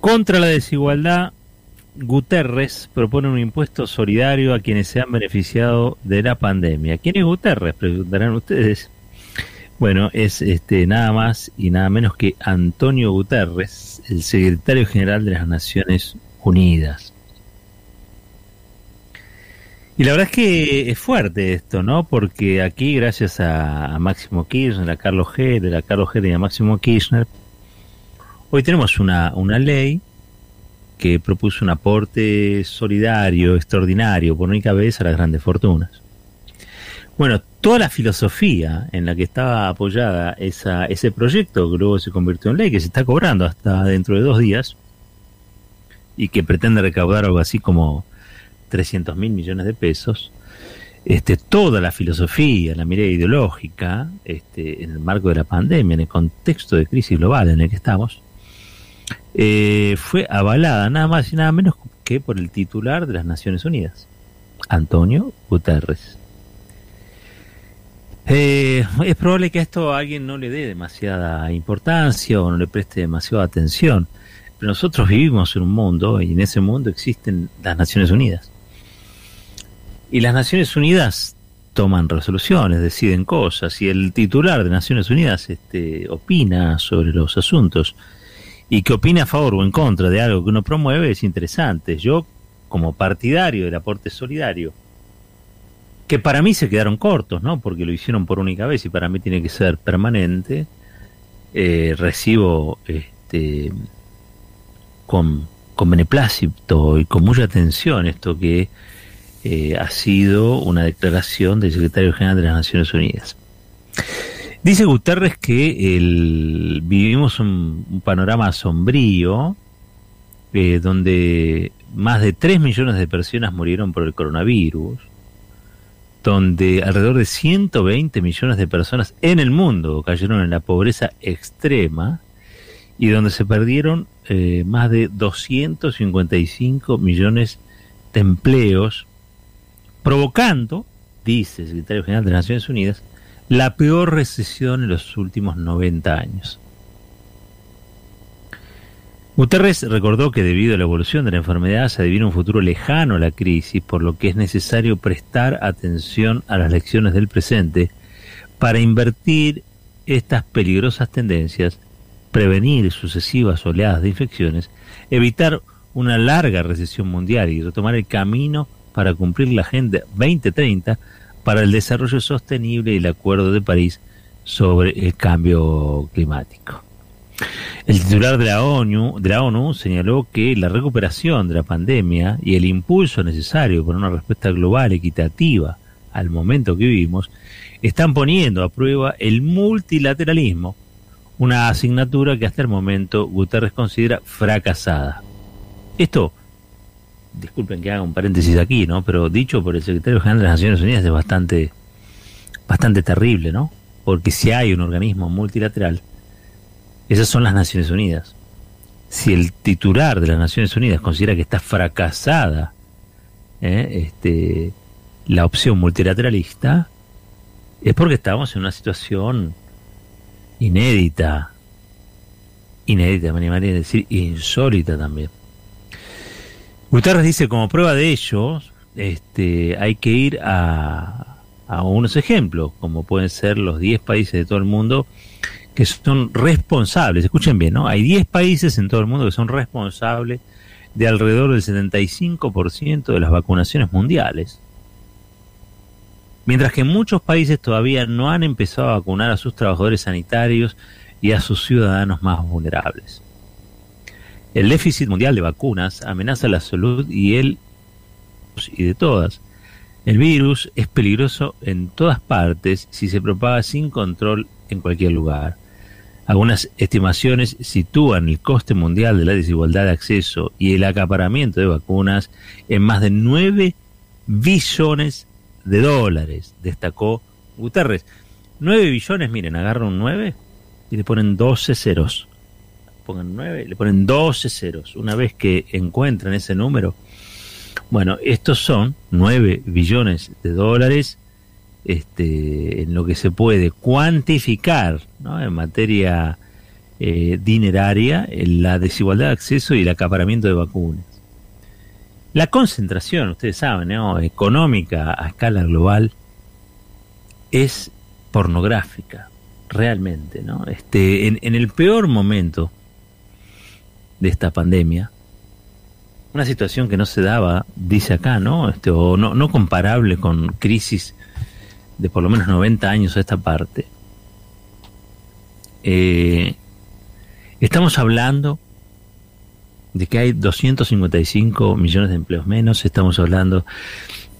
Contra la desigualdad, Guterres propone un impuesto solidario a quienes se han beneficiado de la pandemia. ¿Quién es Guterres? Preguntarán ustedes. Bueno, es este nada más y nada menos que Antonio Guterres, el secretario general de las Naciones Unidas. Y la verdad es que es fuerte esto, ¿no? Porque aquí, gracias a, Máximo Kirchner, a Carlos G, a Carlos G y a Máximo Kirchner, hoy tenemos una, una ley que propuso un aporte solidario, extraordinario, por única vez a las grandes fortunas. Bueno, toda la filosofía en la que estaba apoyada esa, ese proyecto, que luego se convirtió en ley, que se está cobrando hasta dentro de dos días, y que pretende recaudar algo así como 300 mil millones de pesos, este, toda la filosofía, la mirada ideológica, este, en el marco de la pandemia, en el contexto de crisis global en el que estamos, eh, fue avalada nada más y nada menos que por el titular de las Naciones Unidas, Antonio Guterres. Eh, es probable que a esto a alguien no le dé demasiada importancia o no le preste demasiada atención, pero nosotros vivimos en un mundo y en ese mundo existen las Naciones Unidas. Y las Naciones Unidas toman resoluciones, deciden cosas, y el titular de Naciones Unidas este, opina sobre los asuntos. Y que opina a favor o en contra de algo que uno promueve es interesante. Yo, como partidario del aporte solidario, que para mí se quedaron cortos, ¿no? Porque lo hicieron por única vez y para mí tiene que ser permanente, eh, recibo este, con, beneplácito y con mucha atención esto que eh, ha sido una declaración del secretario general de las Naciones Unidas. Dice Guterres que vivimos un, panorama sombrío eh, donde más de 3 millones de personas murieron por el coronavirus, donde alrededor de 120 millones de personas en el mundo cayeron en la pobreza extrema y donde se perdieron eh, más de 255 millones de empleos provocando, dice el secretario general de Naciones Unidas, la peor recesión en los últimos 90 años. Guterres recordó que debido a la evolución de la enfermedad se adivina un futuro lejano a la crisis, por lo que es necesario prestar atención a las lecciones del presente para invertir estas peligrosas tendencias, prevenir sucesivas oleadas de infecciones, evitar una larga recesión mundial y retomar el camino para cumplir la Agenda 2030 para el Desarrollo Sostenible y el Acuerdo de París sobre el Cambio Climático. El titular de la ONU, de la ONU señaló que la recuperación de la pandemia y el impulso necesario para una respuesta global equitativa al momento que vivimos están poniendo a prueba el multilateralismo, una asignatura que hasta el momento Guterres considera fracasada. Esto disculpen que haga un paréntesis aquí, ¿no? Pero dicho por el secretario general de las Naciones Unidas es bastante, bastante terrible, ¿no? Porque si hay un organismo multilateral, esas son las Naciones Unidas. Si el titular de las Naciones Unidas considera que está fracasada ¿eh? este, la opción multilateralista, es porque estamos en una situación inédita, inédita, me animaría a decir insólita también. Guterres dice, como prueba de ello, este, hay que ir a, a unos ejemplos, como pueden ser los 10 países de todo el mundo que son responsables, escuchen bien, ¿no? Hay 10 países en todo el mundo que son responsables de alrededor del 75% de las vacunaciones mundiales. Mientras que muchos países todavía no han empezado a vacunar a sus trabajadores sanitarios y a sus ciudadanos más vulnerables. El déficit mundial de vacunas amenaza la salud y el y de todas. El virus es peligroso en todas partes si se propaga sin control en cualquier lugar. Algunas estimaciones sitúan el coste mundial de la desigualdad de acceso y el acaparamiento de vacunas en más de 9 billones de dólares, destacó Guterres. 9 billones, miren, agarran un 9 y le ponen 12 ceros pongan 9, le ponen 12 ceros. Una vez que encuentran ese número, bueno, estos son 9 billones de dólares este, en lo que se puede cuantificar ¿no? en materia eh, dineraria, la desigualdad de acceso y el acaparamiento de vacunas. La concentración, ustedes saben, económica a escala global es pornográfica, realmente, ¿no? Este, en, en el peor momento de esta pandemia, una situación que no se daba, dice acá, ¿no? Este, o no, no comparable con crisis de por lo menos 90 años a esta parte. Eh, estamos hablando de que hay 255 millones de empleos menos, estamos hablando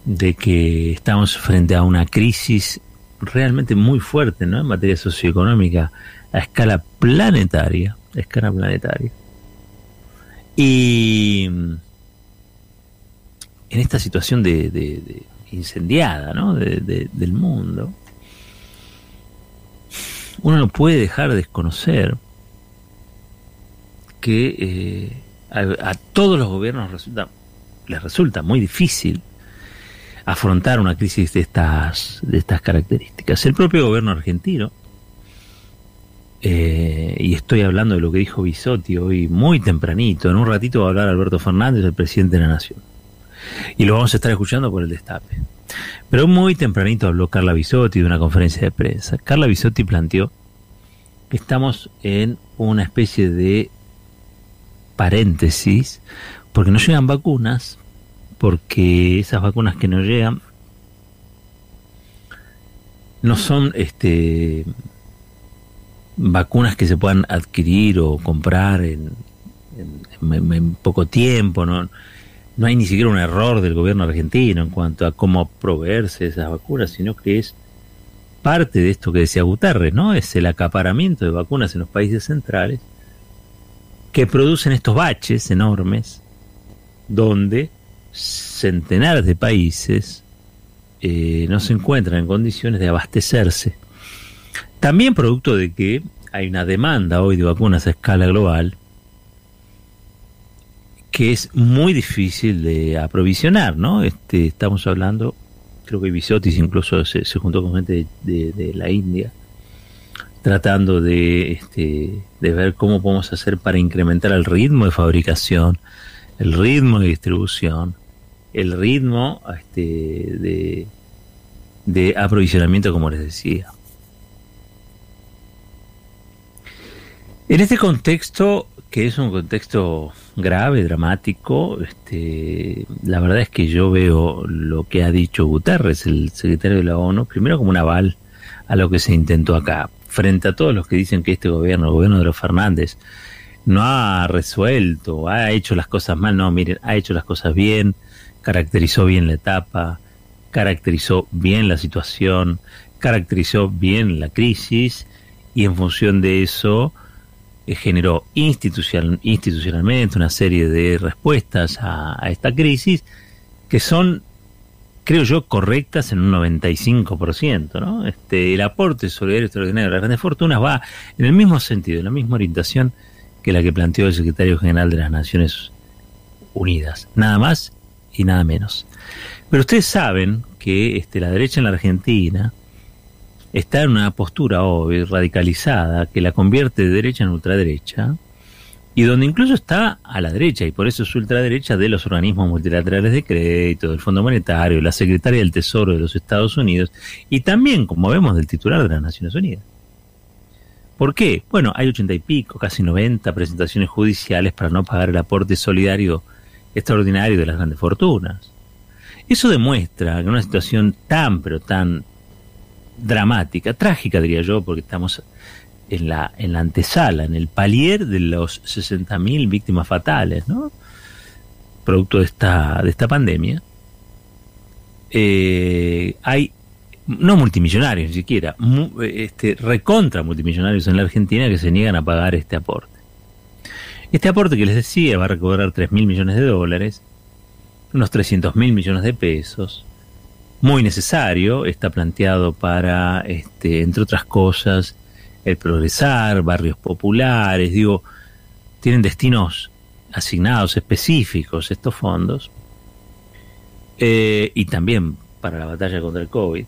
de que estamos frente a una crisis realmente muy fuerte ¿no? en materia socioeconómica a escala planetaria, a escala planetaria. Y en esta situación de, incendiada ¿no? del mundo, uno no puede dejar de desconocer que eh, a, todos los gobiernos resulta, les resulta muy difícil afrontar una crisis de estas, de estas características. El propio gobierno argentino eh, y estoy hablando de lo que dijo Bisotti hoy muy tempranito. En un ratito va a hablar Alberto Fernández, el presidente de la Nación. Y lo vamos a estar escuchando por el destape. Pero muy tempranito habló Carla Bisotti de una conferencia de prensa. Carla Bisotti planteó que estamos en una especie de paréntesis porque no llegan vacunas, porque esas vacunas que no llegan no son este vacunas que se puedan adquirir o comprar en, poco tiempo, ¿no? no hay ni siquiera un error del gobierno argentino en cuanto a cómo proveerse esas vacunas, sino que es parte de esto que decía Guterres, ¿no? Es el acaparamiento de vacunas en los países centrales que producen estos baches enormes donde centenares de países eh, no se encuentran en condiciones de abastecerse también producto de que hay una demanda hoy de vacunas a escala global que es muy difícil de aprovisionar, ¿no? Este, estamos hablando, creo que Bisotis incluso se, juntó con gente de, la India, tratando de, este, de ver cómo podemos hacer para incrementar el ritmo de fabricación, el ritmo de distribución, el ritmo este, de, de aprovisionamiento, como les decía. En este contexto, que es un contexto grave, dramático, este, la verdad es que yo veo lo que ha dicho Guterres, el secretario de la ONU, primero como un aval a lo que se intentó acá, frente a todos los que dicen que este gobierno, el gobierno de los Fernández, no ha resuelto, ha hecho las cosas mal, no, miren, ha hecho las cosas bien, caracterizó bien la etapa, caracterizó bien la situación, caracterizó bien la crisis y en función de eso generó institucional, institucionalmente una serie de respuestas a, esta crisis que son, creo yo, correctas en un 95%. ¿no? Este, el aporte solidario extraordinario de las grandes fortunas va en el mismo sentido, en la misma orientación que la que planteó el secretario general de las Naciones Unidas. Nada más y nada menos. Pero ustedes saben que este, la derecha en la Argentina está en una postura hoy radicalizada que la convierte de derecha en ultraderecha y donde incluso está a la derecha y por eso es ultraderecha de los organismos multilaterales de crédito, del Fondo Monetario, la Secretaria del Tesoro de los Estados Unidos y también, como vemos, del titular de las Naciones Unidas. ¿Por qué? Bueno, hay ochenta y pico, casi noventa presentaciones judiciales para no pagar el aporte solidario extraordinario de las grandes fortunas. Eso demuestra que en una situación tan, pero tan dramática, trágica diría yo, porque estamos en la, en la antesala, en el palier de los 60.000 víctimas fatales, ¿no? Producto de esta, de esta pandemia. Eh, hay no multimillonarios ni siquiera, este, recontra multimillonarios en la Argentina que se niegan a pagar este aporte. Este aporte que les decía va a recobrar 3 mil millones de dólares, unos 300 mil millones de pesos, muy necesario, está planteado para, este, entre otras cosas, el progresar, barrios populares, digo, tienen destinos asignados específicos estos fondos, eh, y también para la batalla contra el COVID.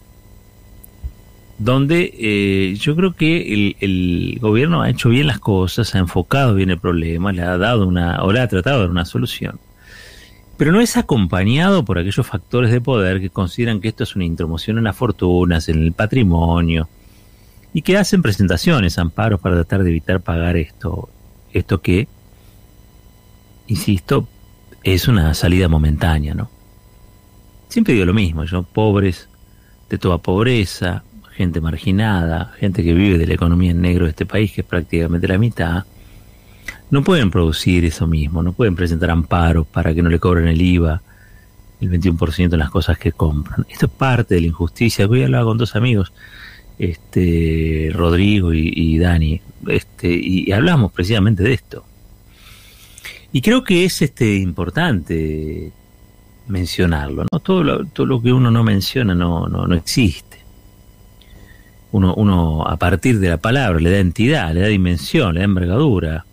donde eh, yo creo que el, gobierno ha hecho bien las cosas, ha enfocado bien el problema, le ha dado una, o le ha tratado de dar una solución. Pero no es acompañado por aquellos factores de poder que consideran que esto es una intromoción en las fortunas, en el patrimonio, y que hacen presentaciones, amparos para tratar de evitar pagar esto, esto que, insisto, es una salida momentánea, ¿no? Siempre digo lo mismo, yo, pobres de toda pobreza, gente marginada, gente que vive de la economía en negro de este país, que es prácticamente la mitad, no pueden producir eso mismo, no pueden presentar amparos para que no le cobren el IVA, el 21% en las cosas que compran. Esto es parte de la injusticia. Voy a hablar con dos amigos, este Rodrigo y, Dani, este, y, hablamos precisamente de esto. Y creo que es este importante mencionarlo, ¿no? Todo lo, todo lo que uno no menciona no, no, no existe uno, uno a partir de la palabra le da entidad, le da dimensión, le da envergadura,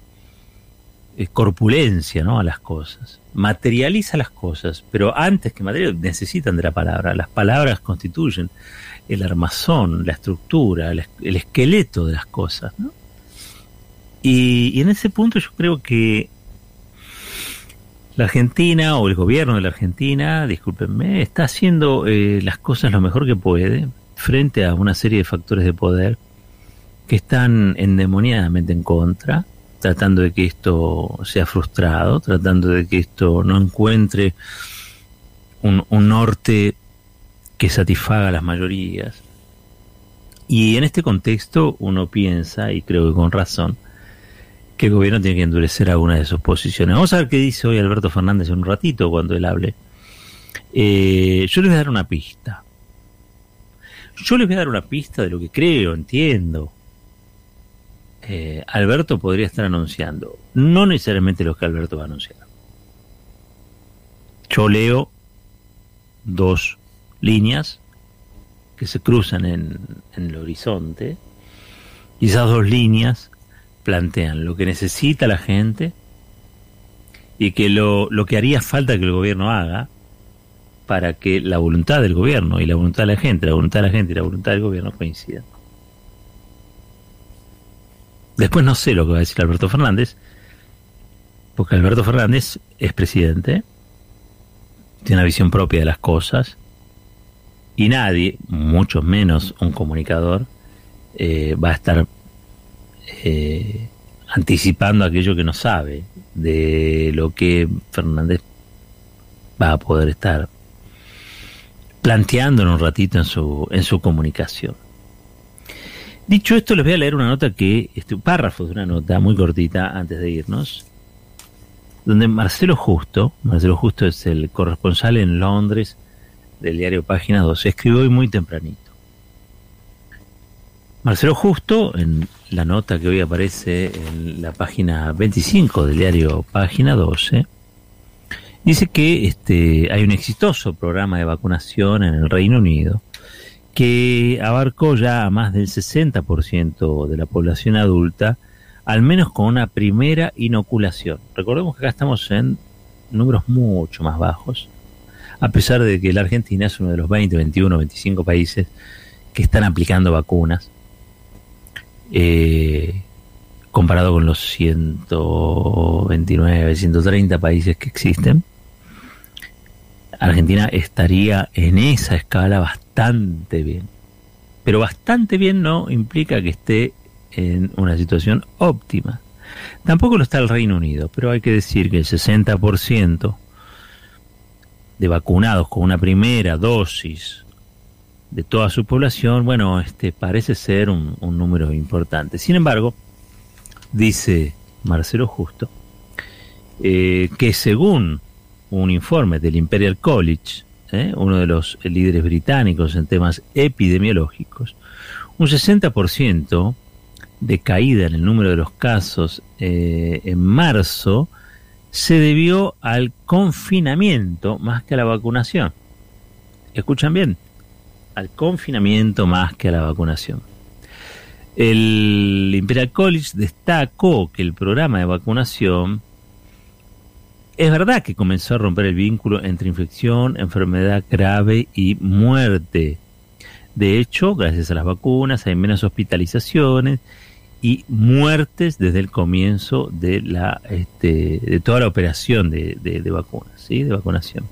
es corpulencia ¿no? a las cosas, materializa las cosas, pero antes que material necesitan de la palabra, las palabras constituyen el armazón, la estructura, el, esqueleto de las cosas. ¿no? Y, en ese punto yo creo que la Argentina o el gobierno de la Argentina, discúlpenme, está haciendo eh, las cosas lo mejor que puede, frente a una serie de factores de poder que están endemoniadamente en contra, tratando de que esto sea frustrado, tratando de que esto no encuentre un, norte que satisfaga a las mayorías. Y en este contexto uno piensa, y creo que con razón, que el gobierno tiene que endurecer alguna de sus posiciones. Vamos a ver qué dice hoy Alberto Fernández en un ratito cuando él hable. Eh, yo les voy a dar una pista. Yo les voy a dar una pista de lo que creo, entiendo. Eh, Alberto podría estar anunciando, no necesariamente lo que Alberto va a anunciar. Yo leo dos líneas que se cruzan en, el horizonte y esas dos líneas plantean lo que necesita la gente y que lo, lo que haría falta que el gobierno haga para que la voluntad del gobierno y la voluntad de la gente, la voluntad de la gente y la voluntad del gobierno coincidan. Después no sé lo que va a decir Alberto Fernández, porque Alberto Fernández es presidente, tiene una visión propia de las cosas, y nadie, mucho menos un comunicador, eh, va a estar eh, anticipando aquello que no sabe de lo que Fernández va a poder estar planteándolo un ratito en su, en su comunicación. Dicho esto, les voy a leer una nota que, este, un párrafo de una nota muy cortita antes de irnos, donde Marcelo Justo, Marcelo Justo es el corresponsal en Londres del diario Página 12, escribió hoy muy tempranito. Marcelo Justo, en la nota que hoy aparece en la página 25 del diario Página 12, Dice que este, hay un exitoso programa de vacunación en el Reino Unido que abarcó ya más del 60% de la población adulta, al menos con una primera inoculación. Recordemos que acá estamos en números mucho más bajos, a pesar de que la Argentina es uno de los 20, 21, 25 países que están aplicando vacunas, eh, comparado con los 129, 130 países que existen. Argentina estaría en esa escala bastante bien. Pero bastante bien no implica que esté en una situación óptima. Tampoco lo está el Reino Unido, pero hay que decir que el 60% de vacunados con una primera dosis de toda su población, bueno, este parece ser un, número importante. Sin embargo, dice Marcelo Justo, eh, que según un informe del Imperial College, ¿eh? uno de los líderes británicos en temas epidemiológicos, un 60% de caída en el número de los casos eh, en marzo se debió al confinamiento más que a la vacunación. ¿Escuchan bien? Al confinamiento más que a la vacunación. El Imperial College destacó que el programa de vacunación es verdad que comenzó a romper el vínculo entre infección, enfermedad grave y muerte. De hecho, gracias a las vacunas hay menos hospitalizaciones y muertes desde el comienzo de la este, de toda la operación de, vacunas, ¿sí? de vacunación.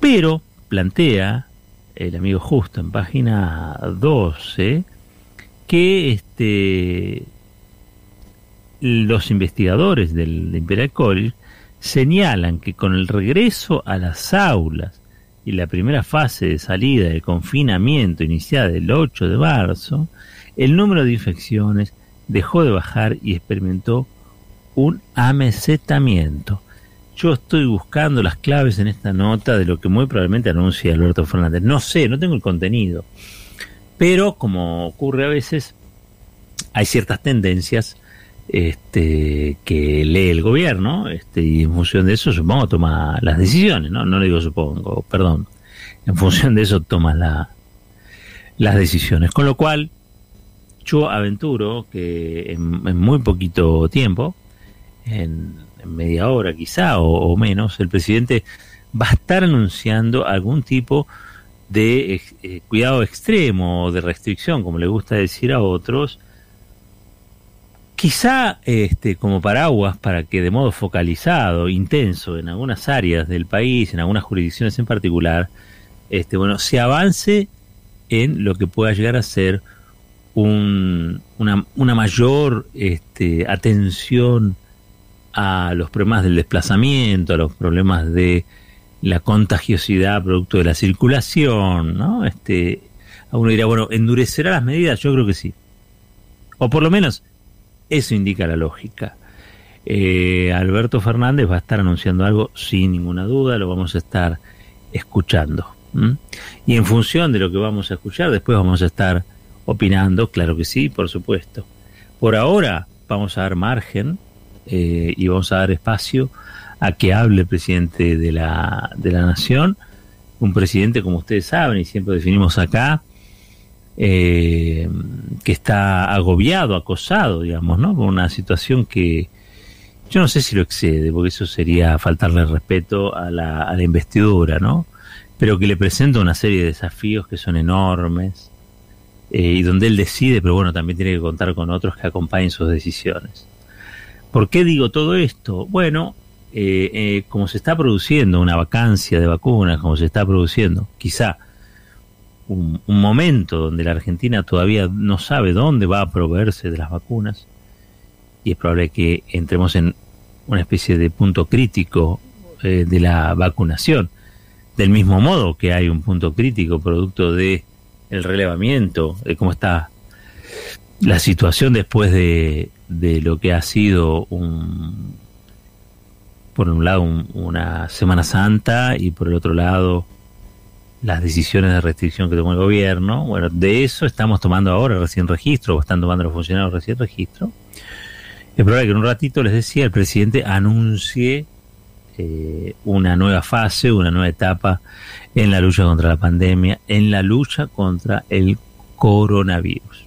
Pero plantea el amigo Justo en página 12 que este los investigadores del Imperial College señalan que con el regreso a las aulas y la primera fase de salida del confinamiento iniciada el 8 de marzo, el número de infecciones dejó de bajar y experimentó un amesetamiento. Yo estoy buscando las claves en esta nota de lo que muy probablemente anuncia Alberto Fernández. No sé, no tengo el contenido. Pero como ocurre a veces, hay ciertas tendencias este, que lee el gobierno este, y en función de eso supongo toma las decisiones, ¿no? No le digo supongo, perdón. En función de eso toma la, las decisiones. Con lo cual, yo aventuro que en, muy poquito tiempo, en, media hora quizá o, menos, el presidente va a estar anunciando algún tipo de eh, cuidado extremo o de restricción, como le gusta decir a otros, quizá este, como paraguas para que de modo focalizado, intenso, en algunas áreas del país, en algunas jurisdicciones en particular, este, bueno, se avance en lo que pueda llegar a ser un, una, una, mayor este, atención a los problemas del desplazamiento, a los problemas de la contagiosidad producto de la circulación, ¿no? Este, uno dirá, bueno, ¿endurecerá las medidas? Yo creo que sí. O por lo menos eso indica la lógica. Eh, Alberto Fernández va a estar anunciando algo sin ninguna duda, lo vamos a estar escuchando. Y en función de lo que vamos a escuchar, después vamos a estar opinando, claro que sí, por supuesto. Por ahora vamos a dar margen eh, y vamos a dar espacio a que hable el presidente de la, de la nación, un presidente, como ustedes saben, y siempre definimos acá, eh, que está agobiado, acosado, digamos, ¿no? Con una situación que yo no sé si lo excede, porque eso sería faltarle respeto a la, a investidura, ¿no? Pero que le presenta una serie de desafíos que son enormes eh, y donde él decide, pero bueno, también tiene que contar con otros que acompañen sus decisiones. ¿Por qué digo todo esto? Bueno, eh, como se está produciendo una vacancia de vacunas, como se está produciendo, quizá un, momento donde la Argentina todavía no sabe dónde va a proveerse de las vacunas y es probable que entremos en una especie de punto crítico eh, de la vacunación. Del mismo modo que hay un punto crítico producto de el relevamiento, de cómo está la situación después de, de lo que ha sido un, por un lado una Semana Santa y por el otro lado las decisiones de restricción que tomó el gobierno. Bueno, de eso estamos tomando ahora recién registro, o están tomando los funcionarios recién registro. Es probable que en un ratito, les decía, el presidente anuncie eh, una nueva fase, una nueva etapa en la lucha contra la pandemia, en la lucha contra el coronavirus.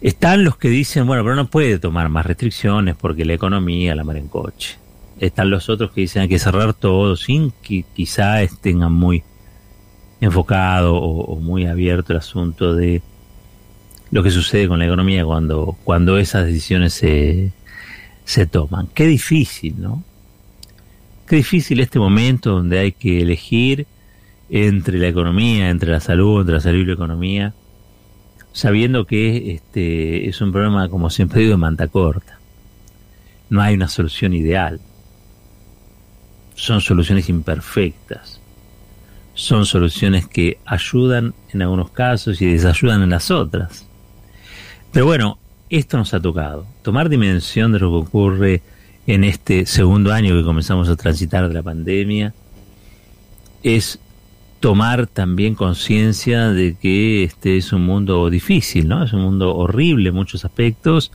Están los que dicen, bueno, pero no puede tomar más restricciones porque la economía la mar en coche están los otros que dicen hay que cerrar todo sin que quizá tengan muy enfocado o, muy abierto el asunto de lo que sucede con la economía cuando, cuando esas decisiones se, se toman. Qué difícil, ¿no? Qué difícil este momento donde hay que elegir entre la economía, entre la salud, entre la salud y la economía, sabiendo que este es un problema, como siempre digo, de manta corta. No hay una solución ideal son soluciones imperfectas. Son soluciones que ayudan en algunos casos y desayudan en las otras. Pero bueno, esto nos ha tocado. Tomar dimensión de lo que ocurre en este segundo año que comenzamos a transitar de la pandemia es tomar también conciencia de que este es un mundo difícil, ¿no? Es un mundo horrible en muchos aspectos,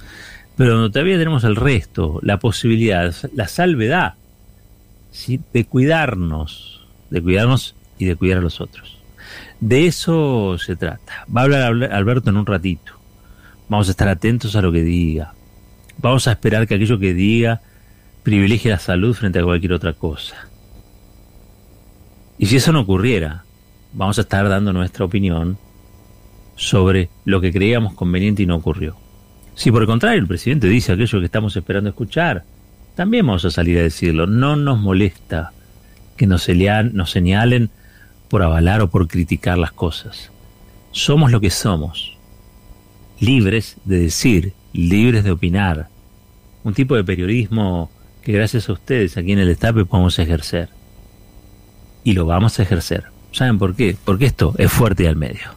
pero todavía tenemos el resto, la posibilidad, la salvedad de cuidarnos, de cuidarnos y de cuidar a los otros. De eso se trata. Va a hablar Alberto en un ratito. Vamos a estar atentos a lo que diga. Vamos a esperar que aquello que diga privilegie la salud frente a cualquier otra cosa. Y si eso no ocurriera, vamos a estar dando nuestra opinión sobre lo que creíamos conveniente y no ocurrió. Si por el contrario el presidente dice aquello que estamos esperando escuchar, también vamos a salir a decirlo. No nos molesta que nos, señalen por avalar o por criticar las cosas. Somos lo que somos, libres de decir, libres de opinar. Un tipo de periodismo que gracias a ustedes aquí en el Estape podemos ejercer. Y lo vamos a ejercer. ¿Saben por qué? Porque esto es fuerte y al medio.